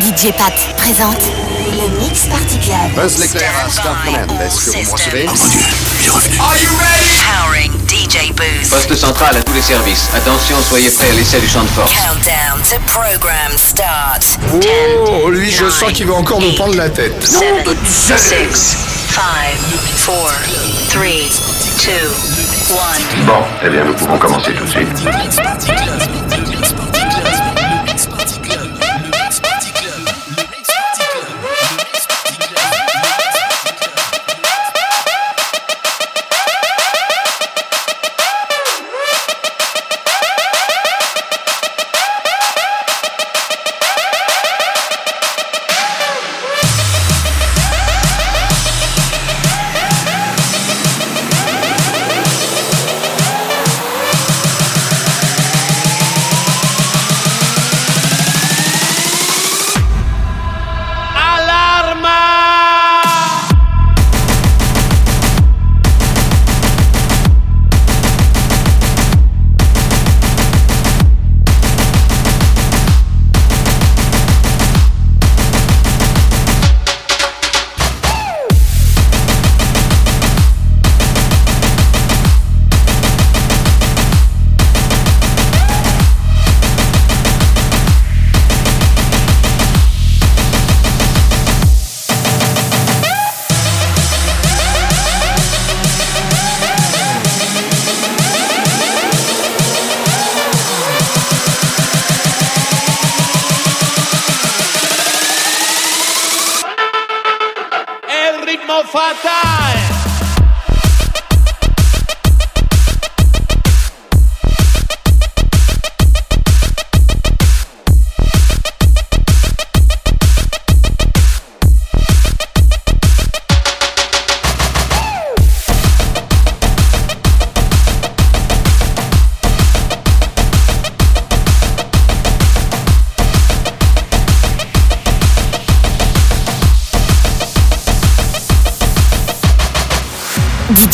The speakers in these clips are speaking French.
DJ Pat présente le Mix Party Club. Buzz l'éclair. Est-ce que vous recevez Are you ready? Powering DJ Poste central à tous les services. Attention, soyez prêts à l'essai du champ de force. Countdown to program start. Oh, lui, je sens qu'il va encore nous prendre la tête. 7, 6, 5, Bon, eh bien, nous pouvons commencer tout de suite.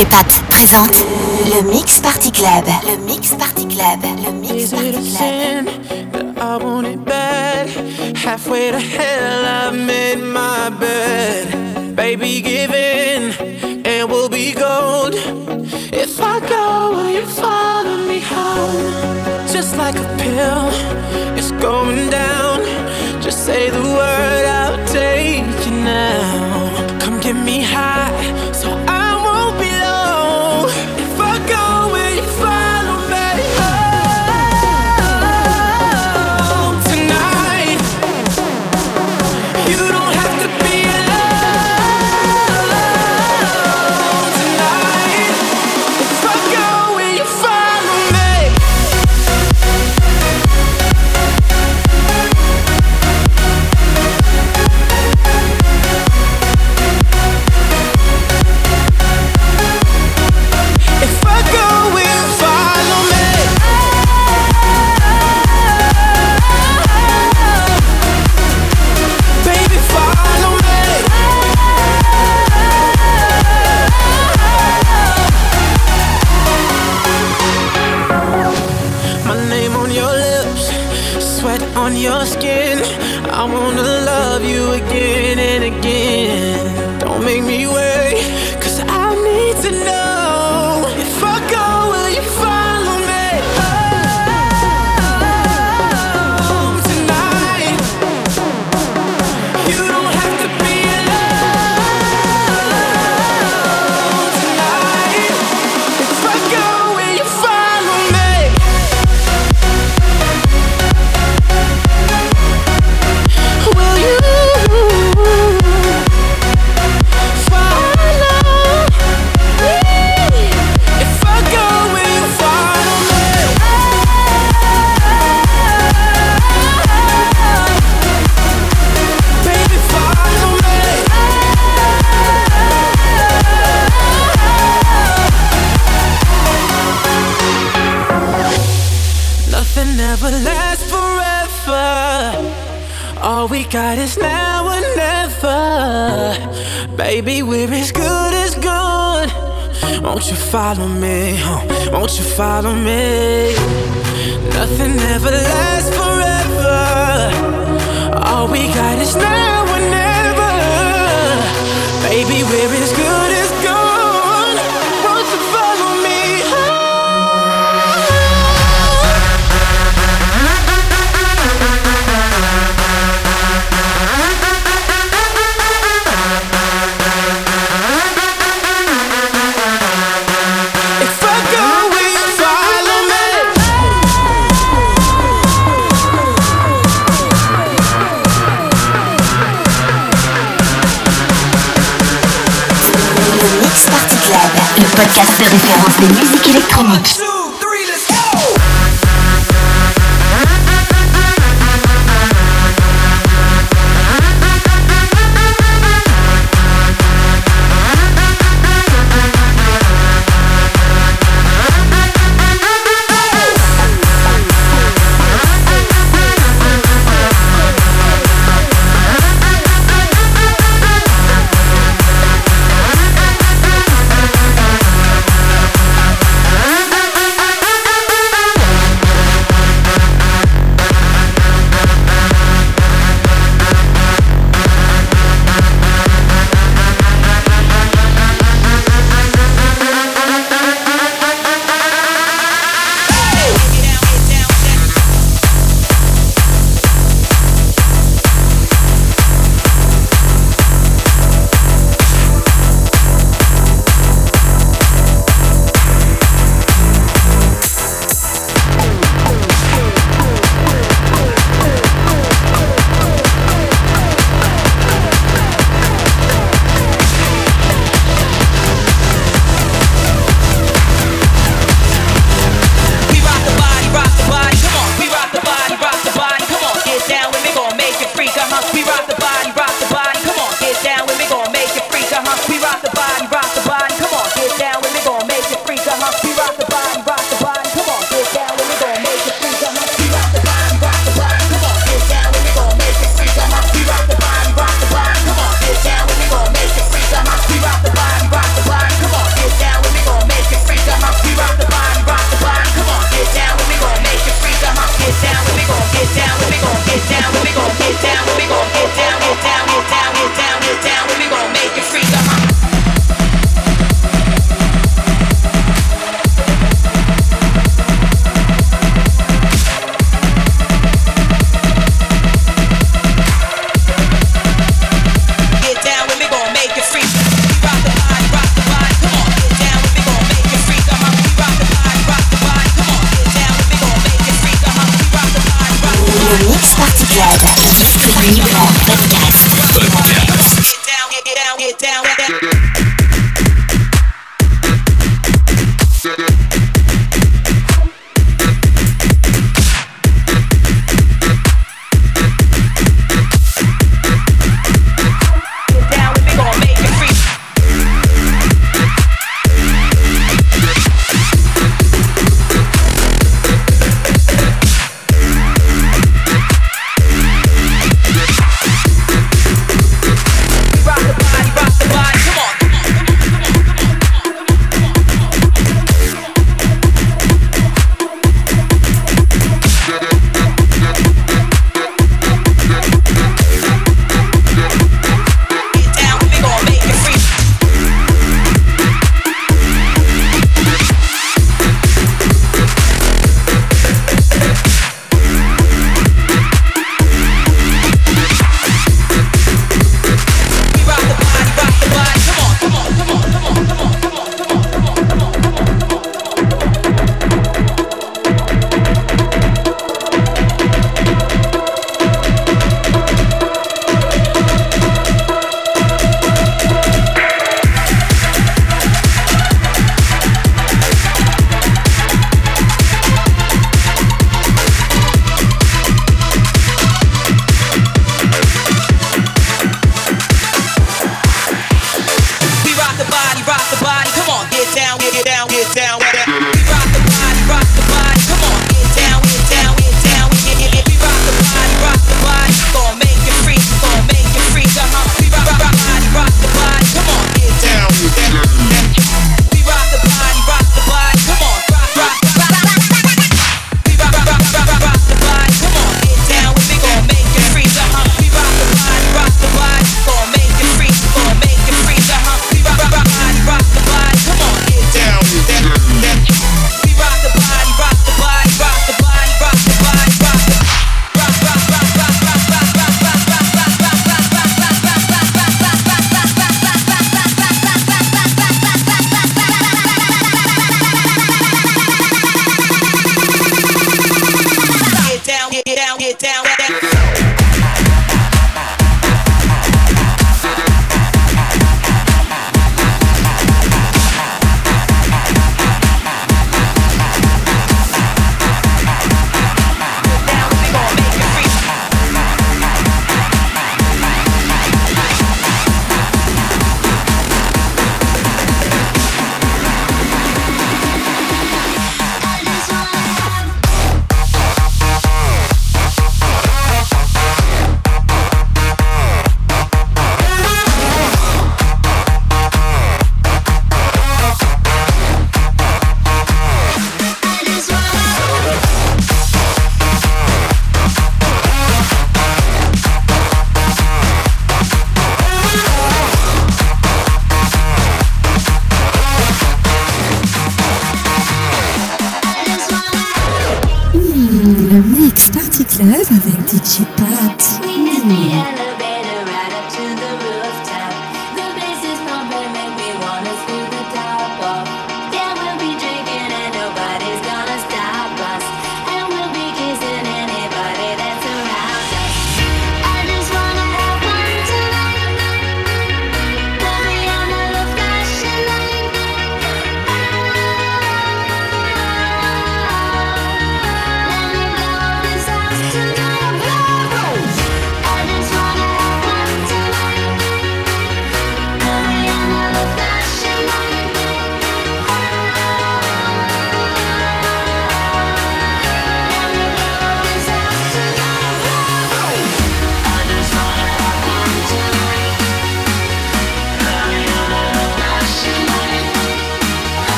Hépatite Santé. Le Mix Party Club. Le Mix Party Club. Le Mix Party Club. I want it back Halfway to hell.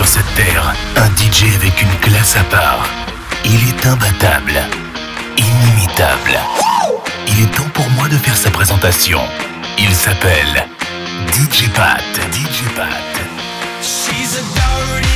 sur cette terre, un DJ avec une classe à part. Il est imbattable, inimitable. Il est temps pour moi de faire sa présentation. Il s'appelle DJ Pat. DJ Pat. She's a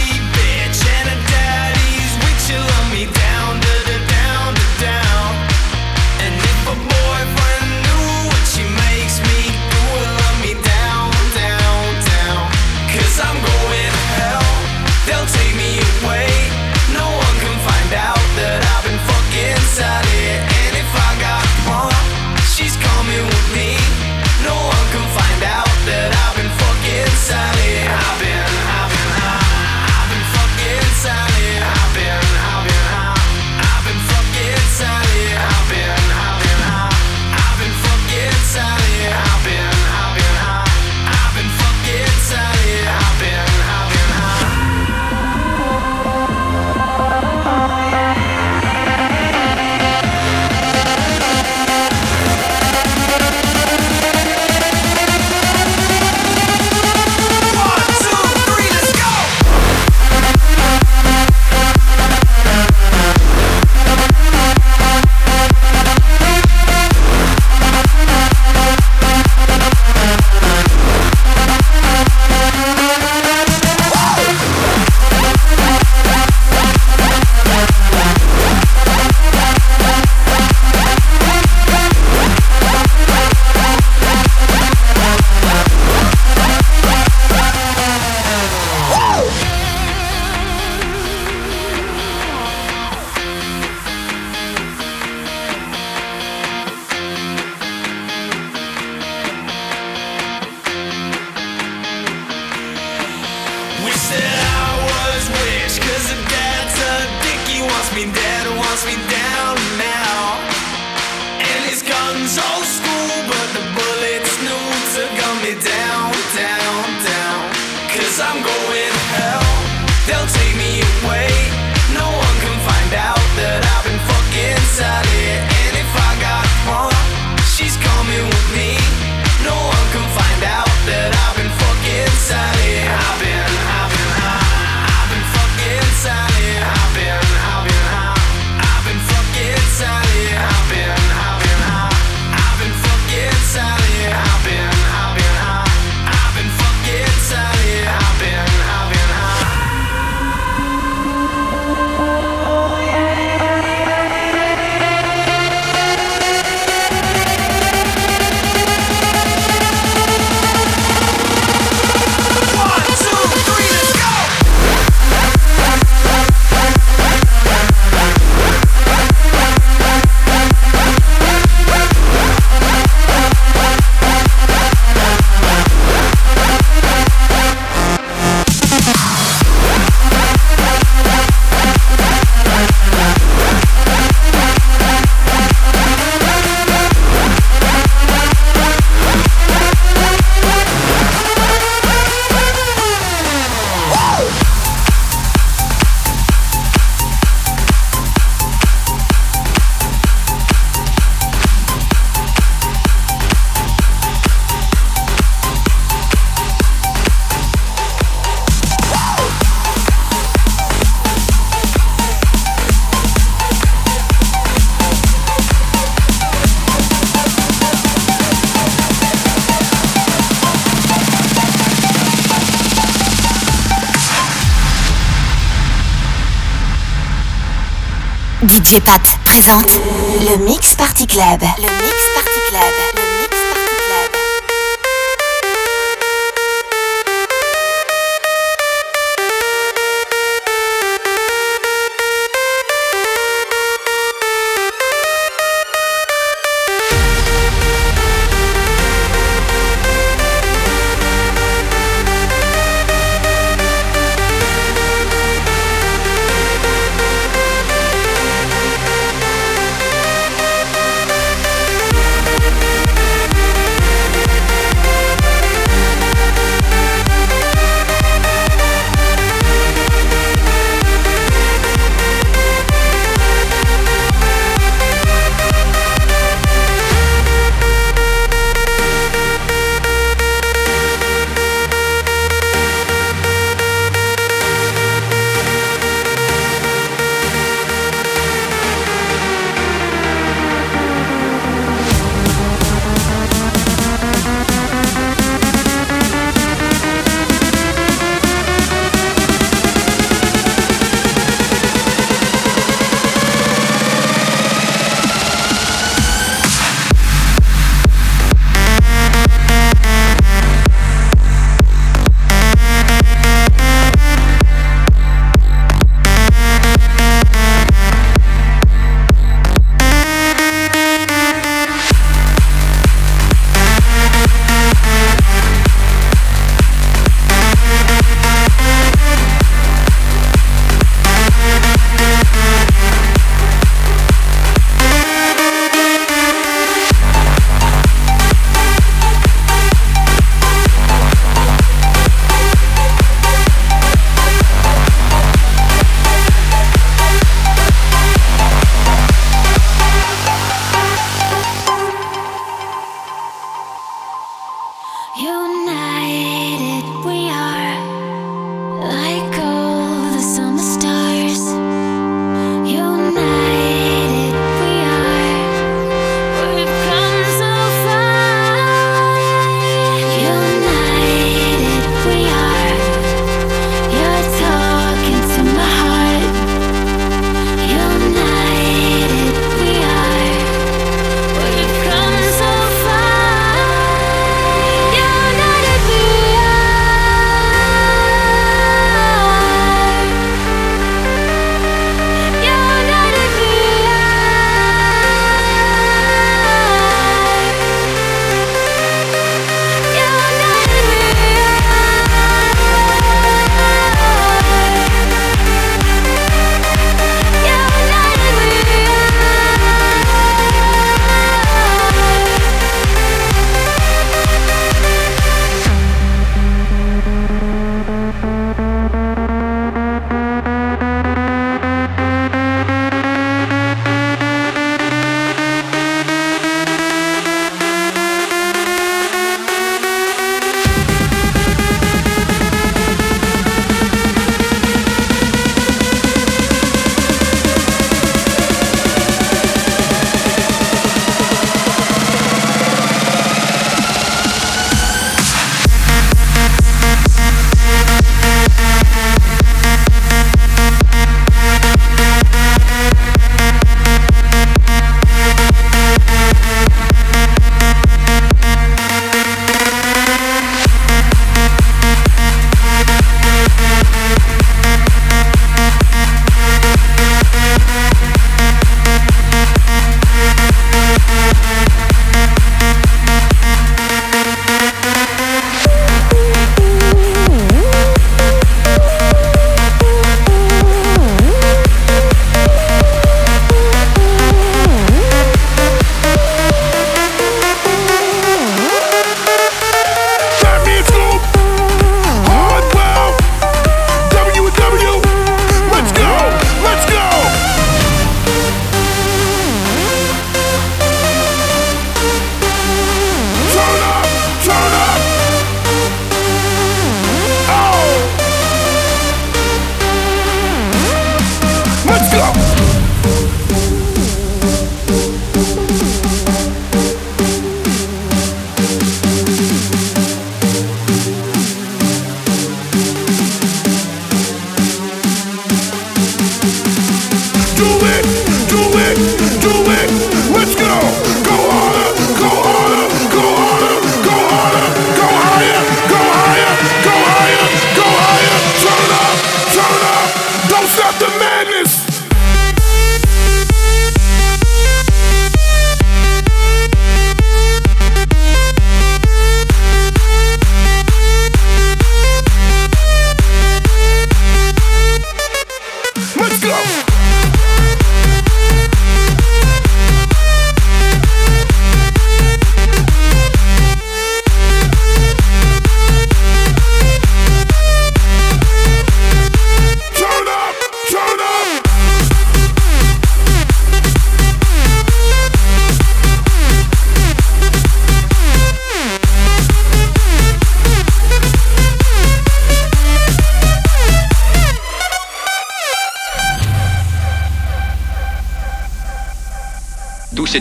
me dead, wants me dead. Pat présente le Mix Party Club. Le Mix Party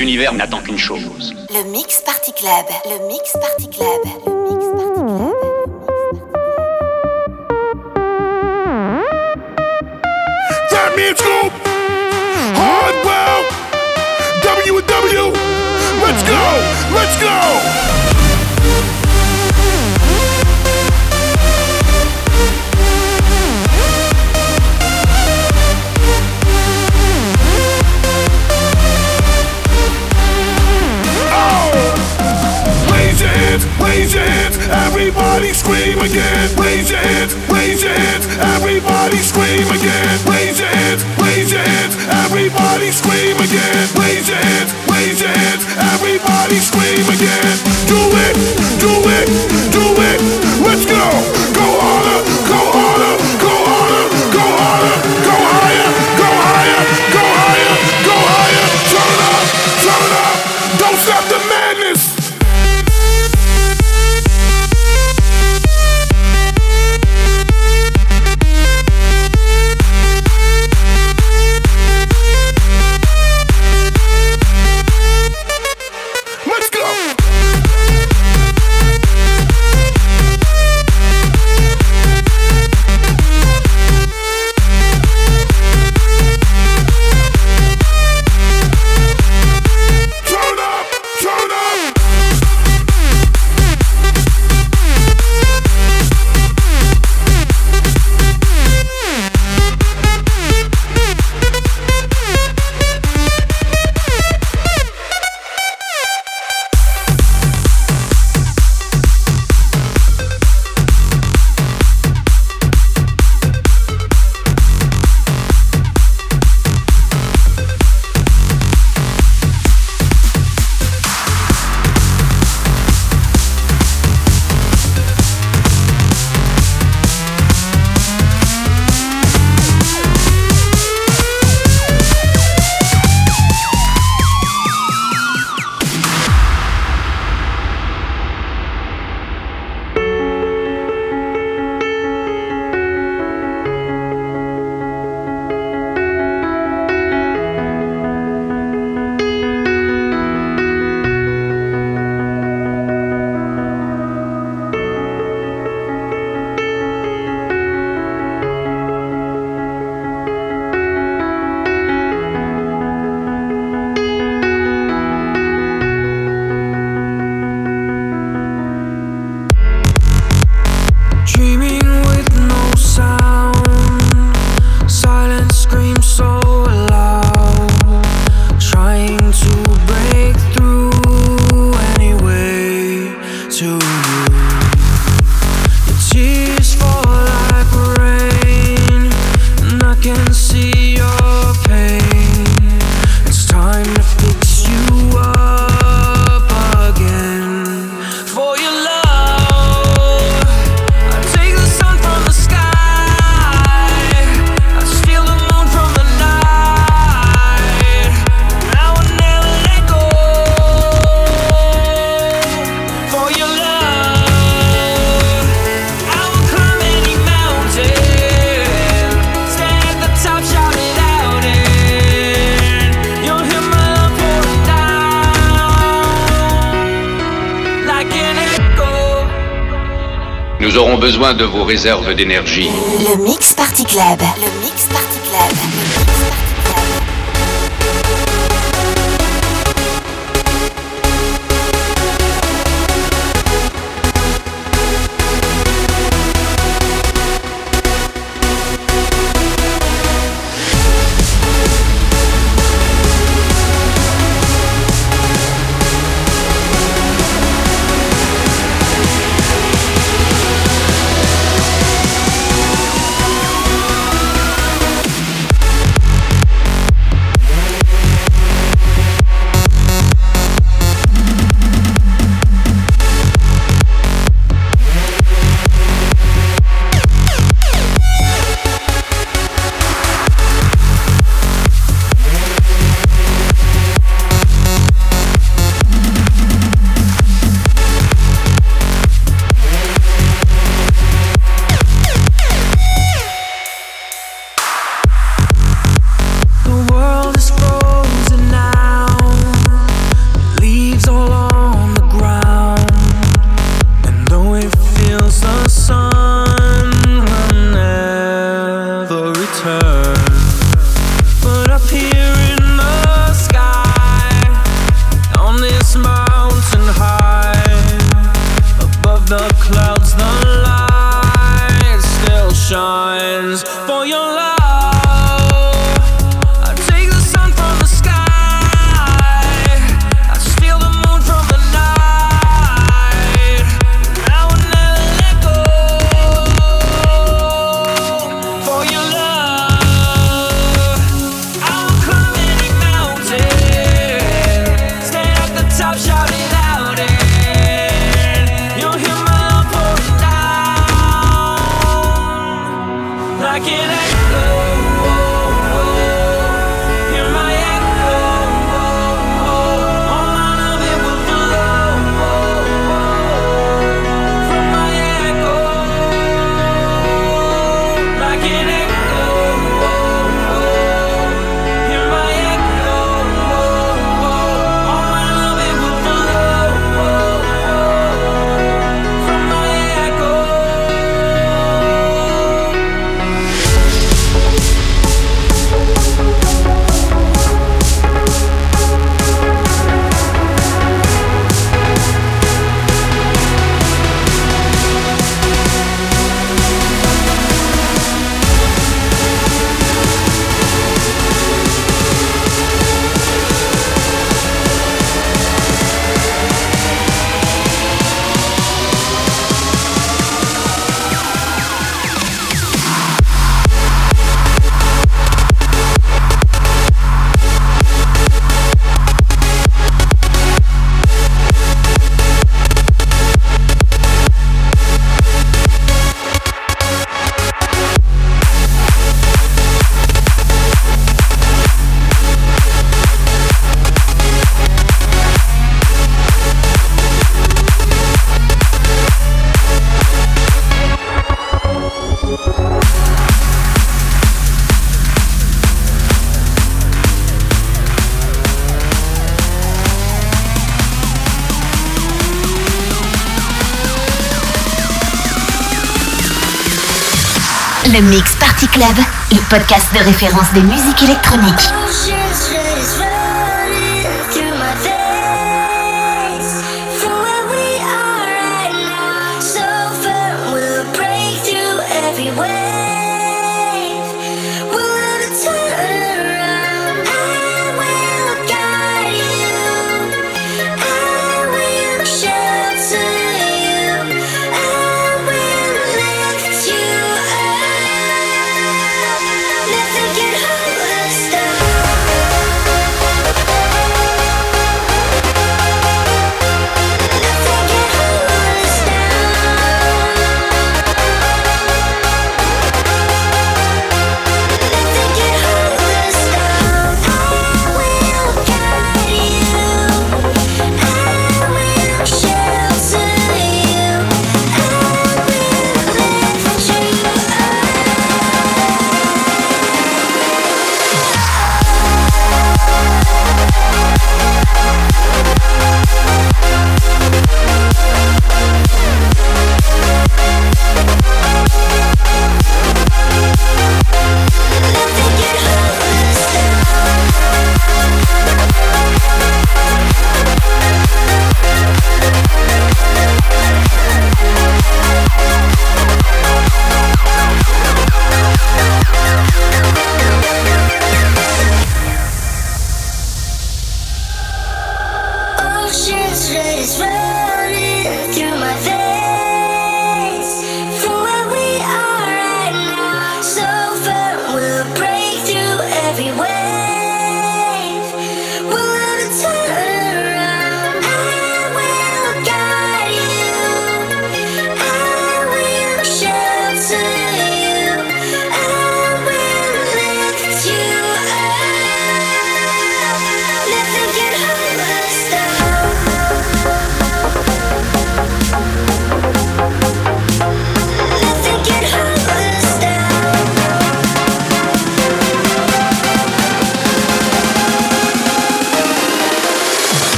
univers n'attend scream again. réserves d'énergie. Le Mix Party Club. Le Le Mix Party Club, le podcast de référence des musiques électroniques.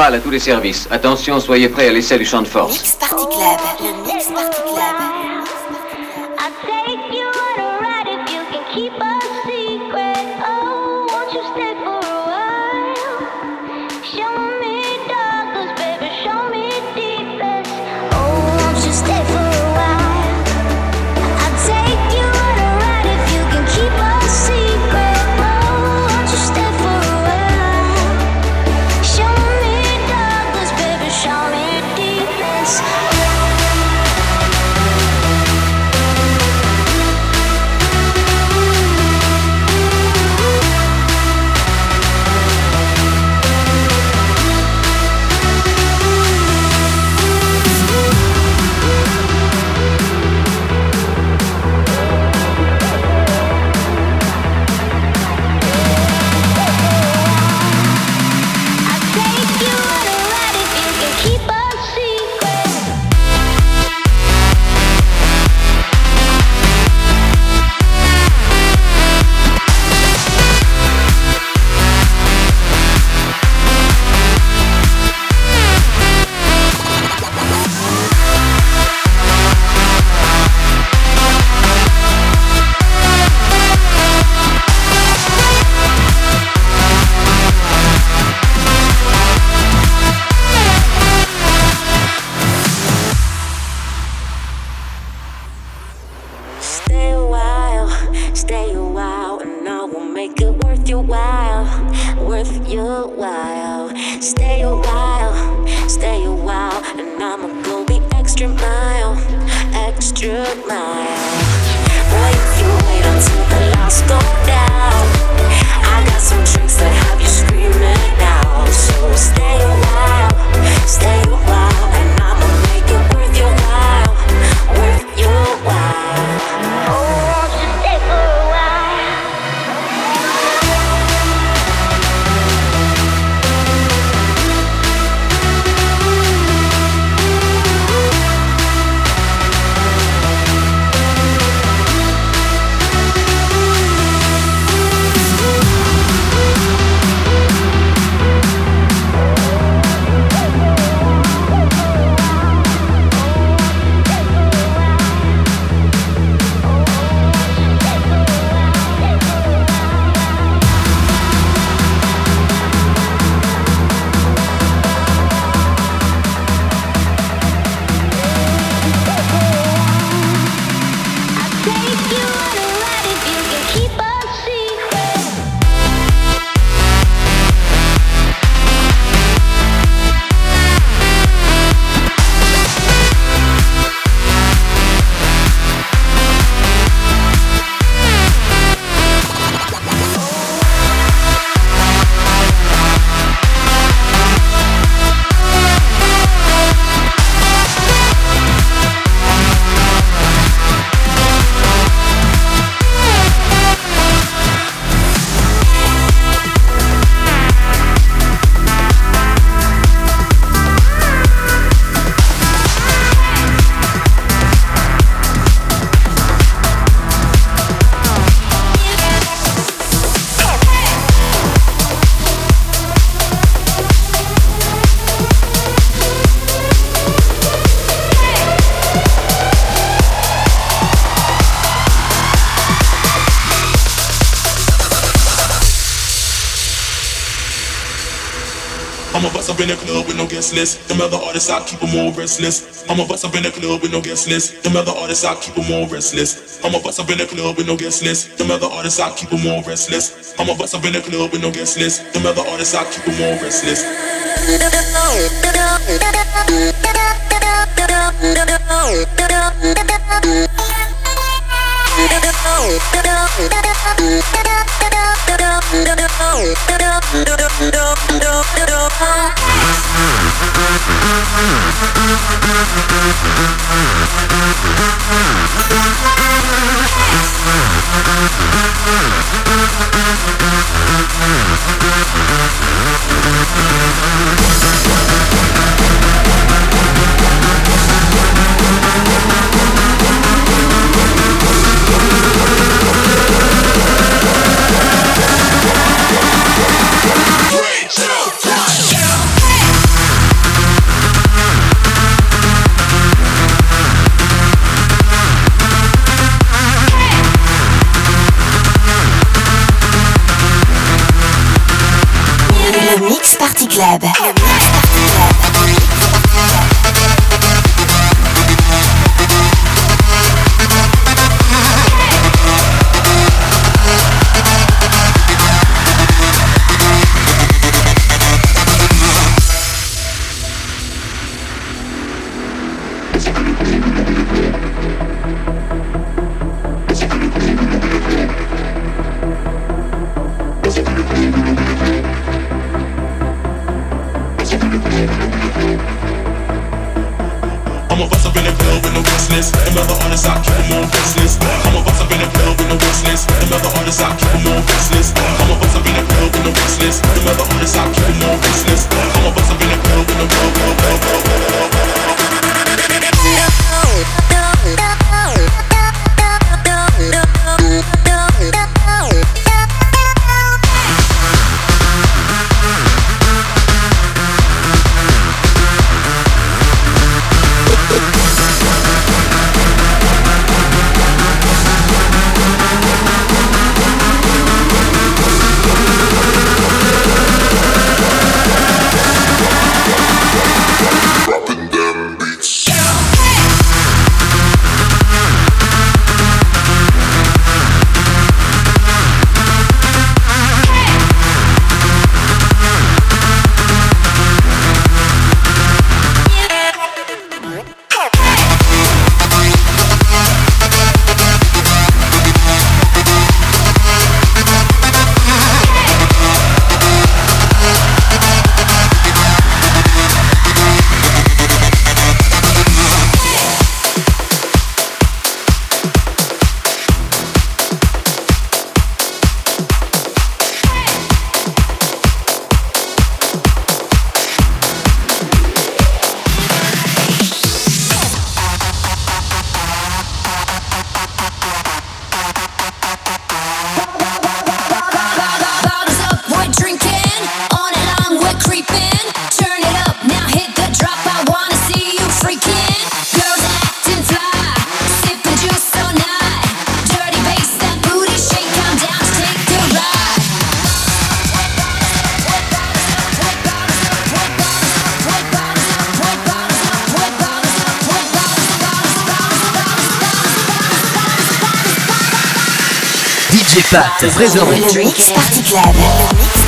À tous les services. Attention, soyez prêts à l'essai du champ de force. Artists, I keep them all restless. I'm a bust up in the club with no guest list. Them other artists, I keep them all restless. I'm a bust up in the club with no guest list. Them other artists, I keep them all restless. I'm a bust up in the club with no guest list. Them other artists, I keep them all restless. Yeah. Trésor Party Club.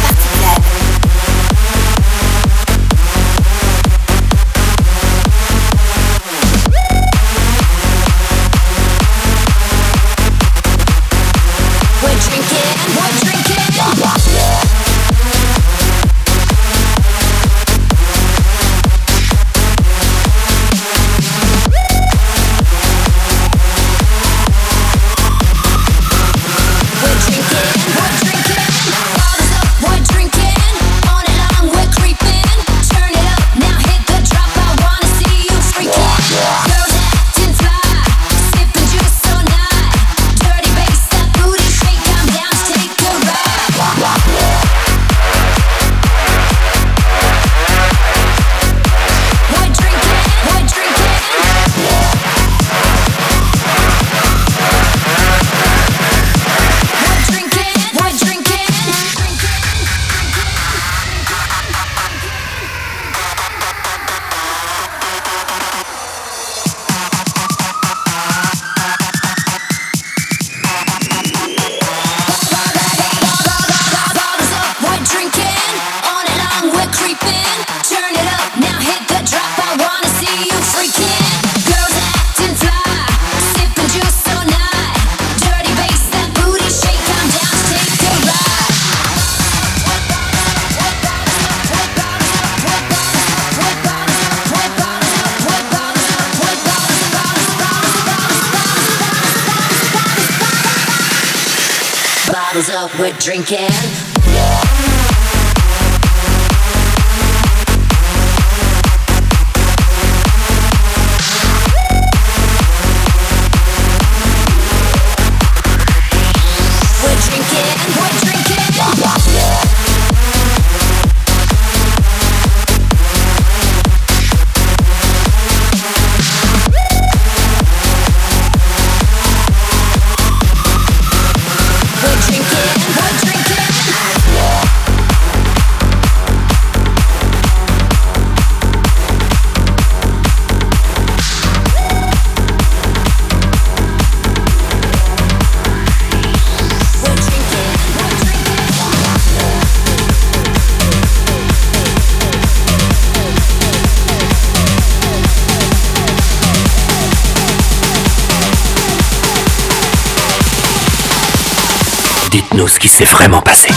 dites-nous ce qui s'est vraiment passé.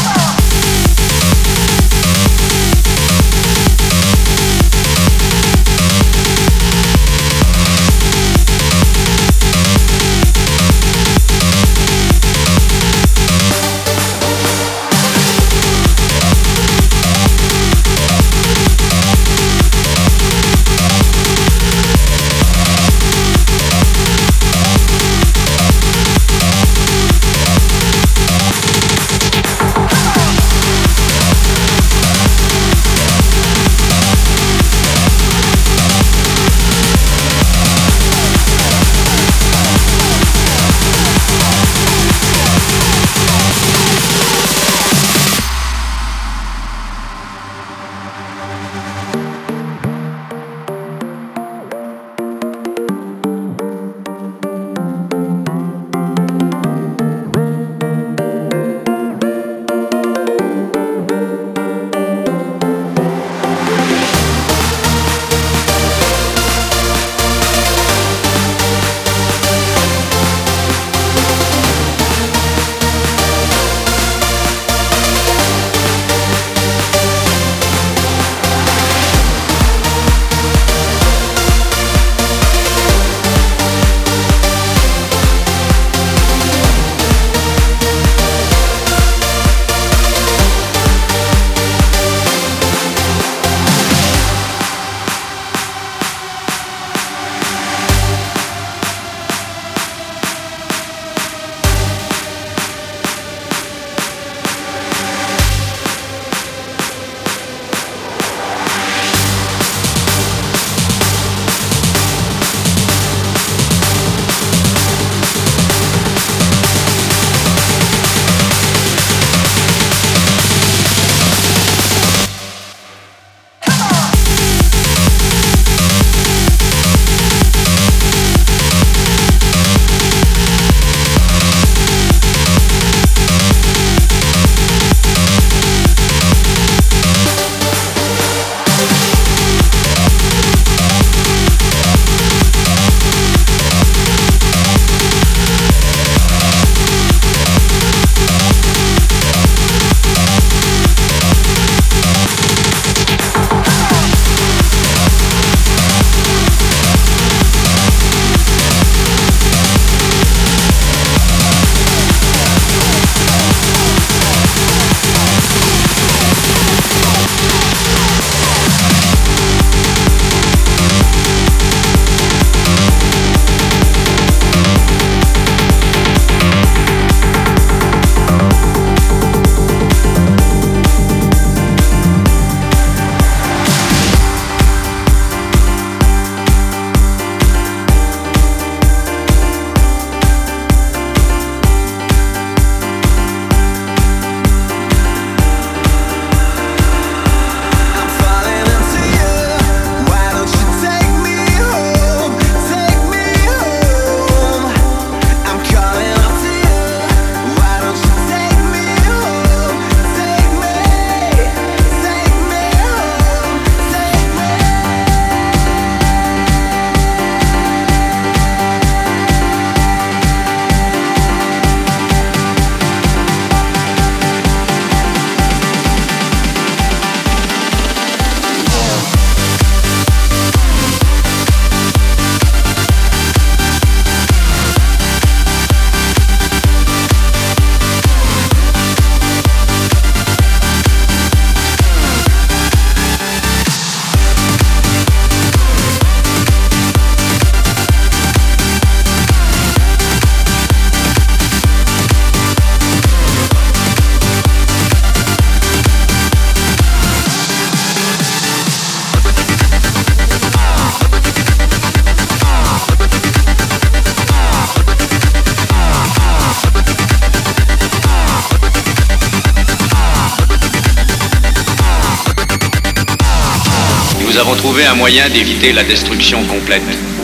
Trouvé un moyen d'éviter la destruction complète.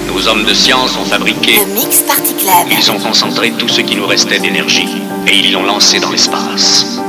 Nos hommes de science ont fabriqué. Le Mix Party Club. Ils ont concentré tout ce qui nous restait d'énergie et ils l'ont lancé dans l'espace.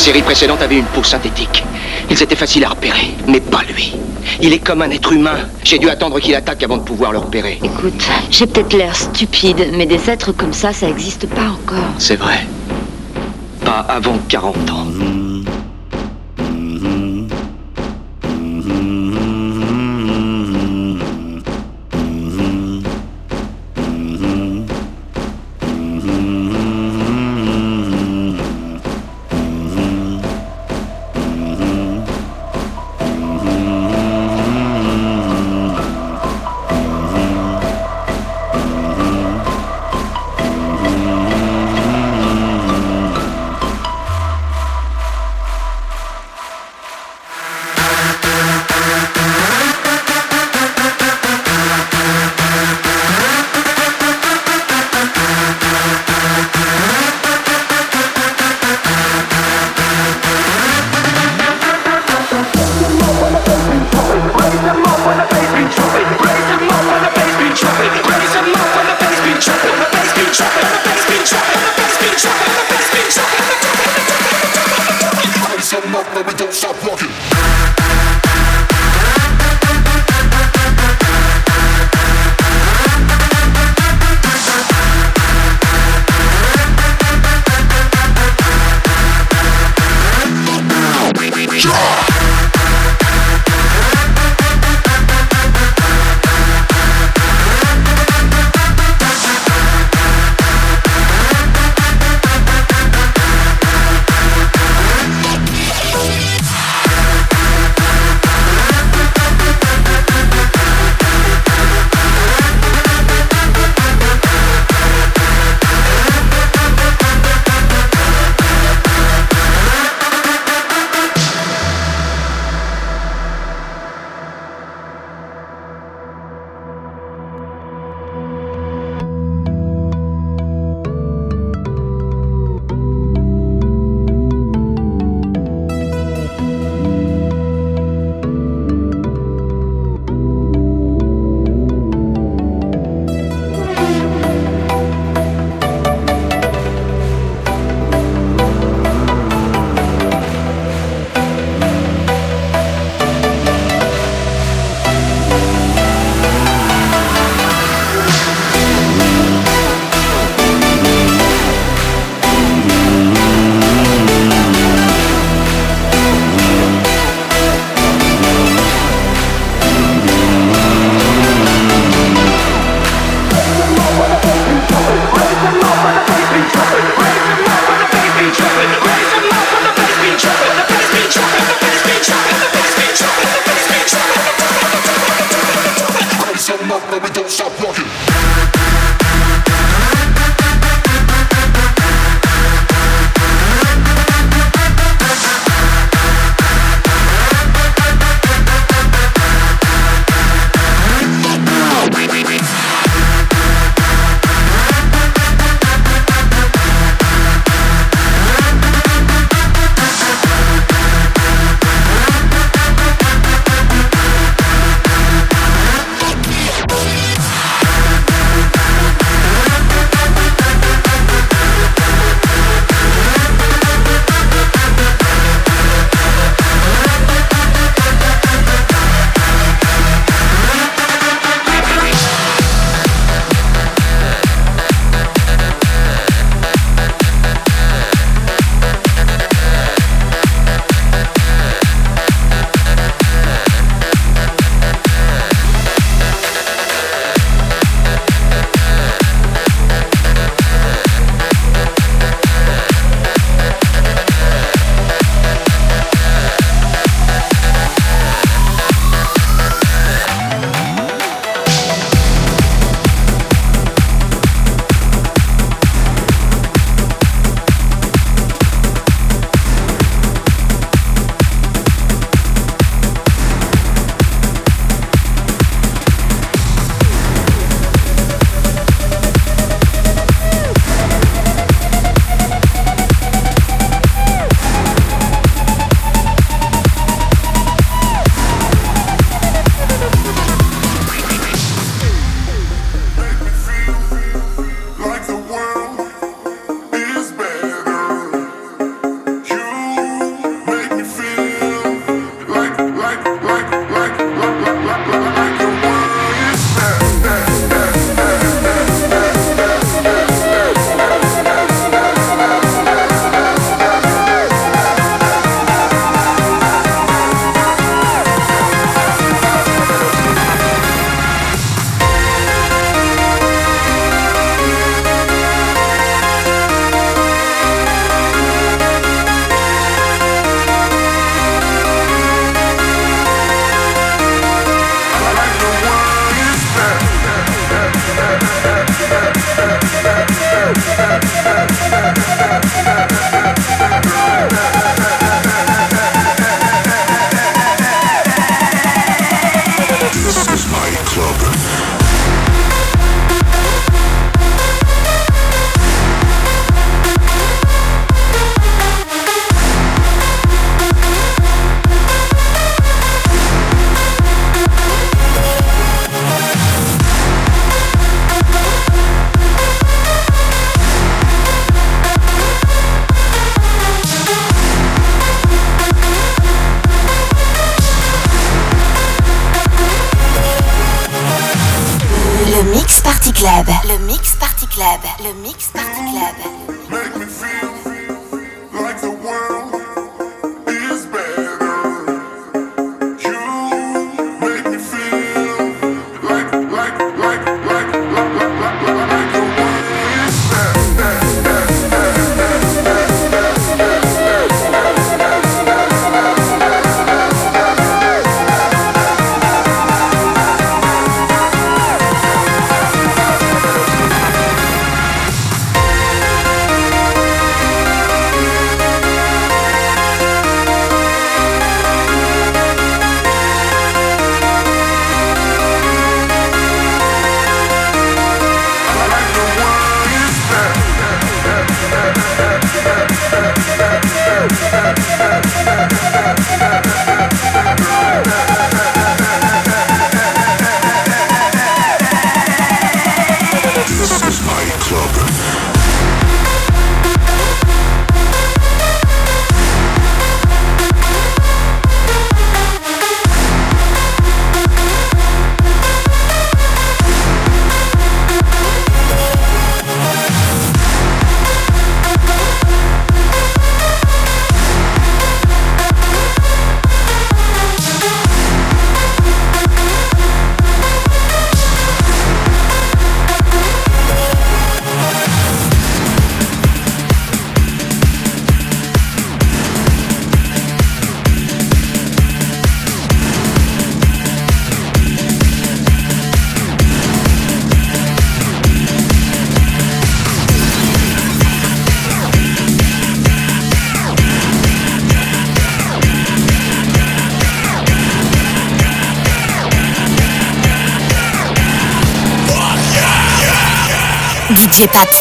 Série précédente avait une peau synthétique. Ils étaient faciles à repérer, mais pas lui. Il est comme un être humain. J'ai dû attendre qu'il attaque avant de pouvoir le repérer. Écoute, j'ai peut-être l'air stupide, mais des êtres comme ça, ça n'existe pas encore. C'est vrai. Pas avant 40 ans. DJ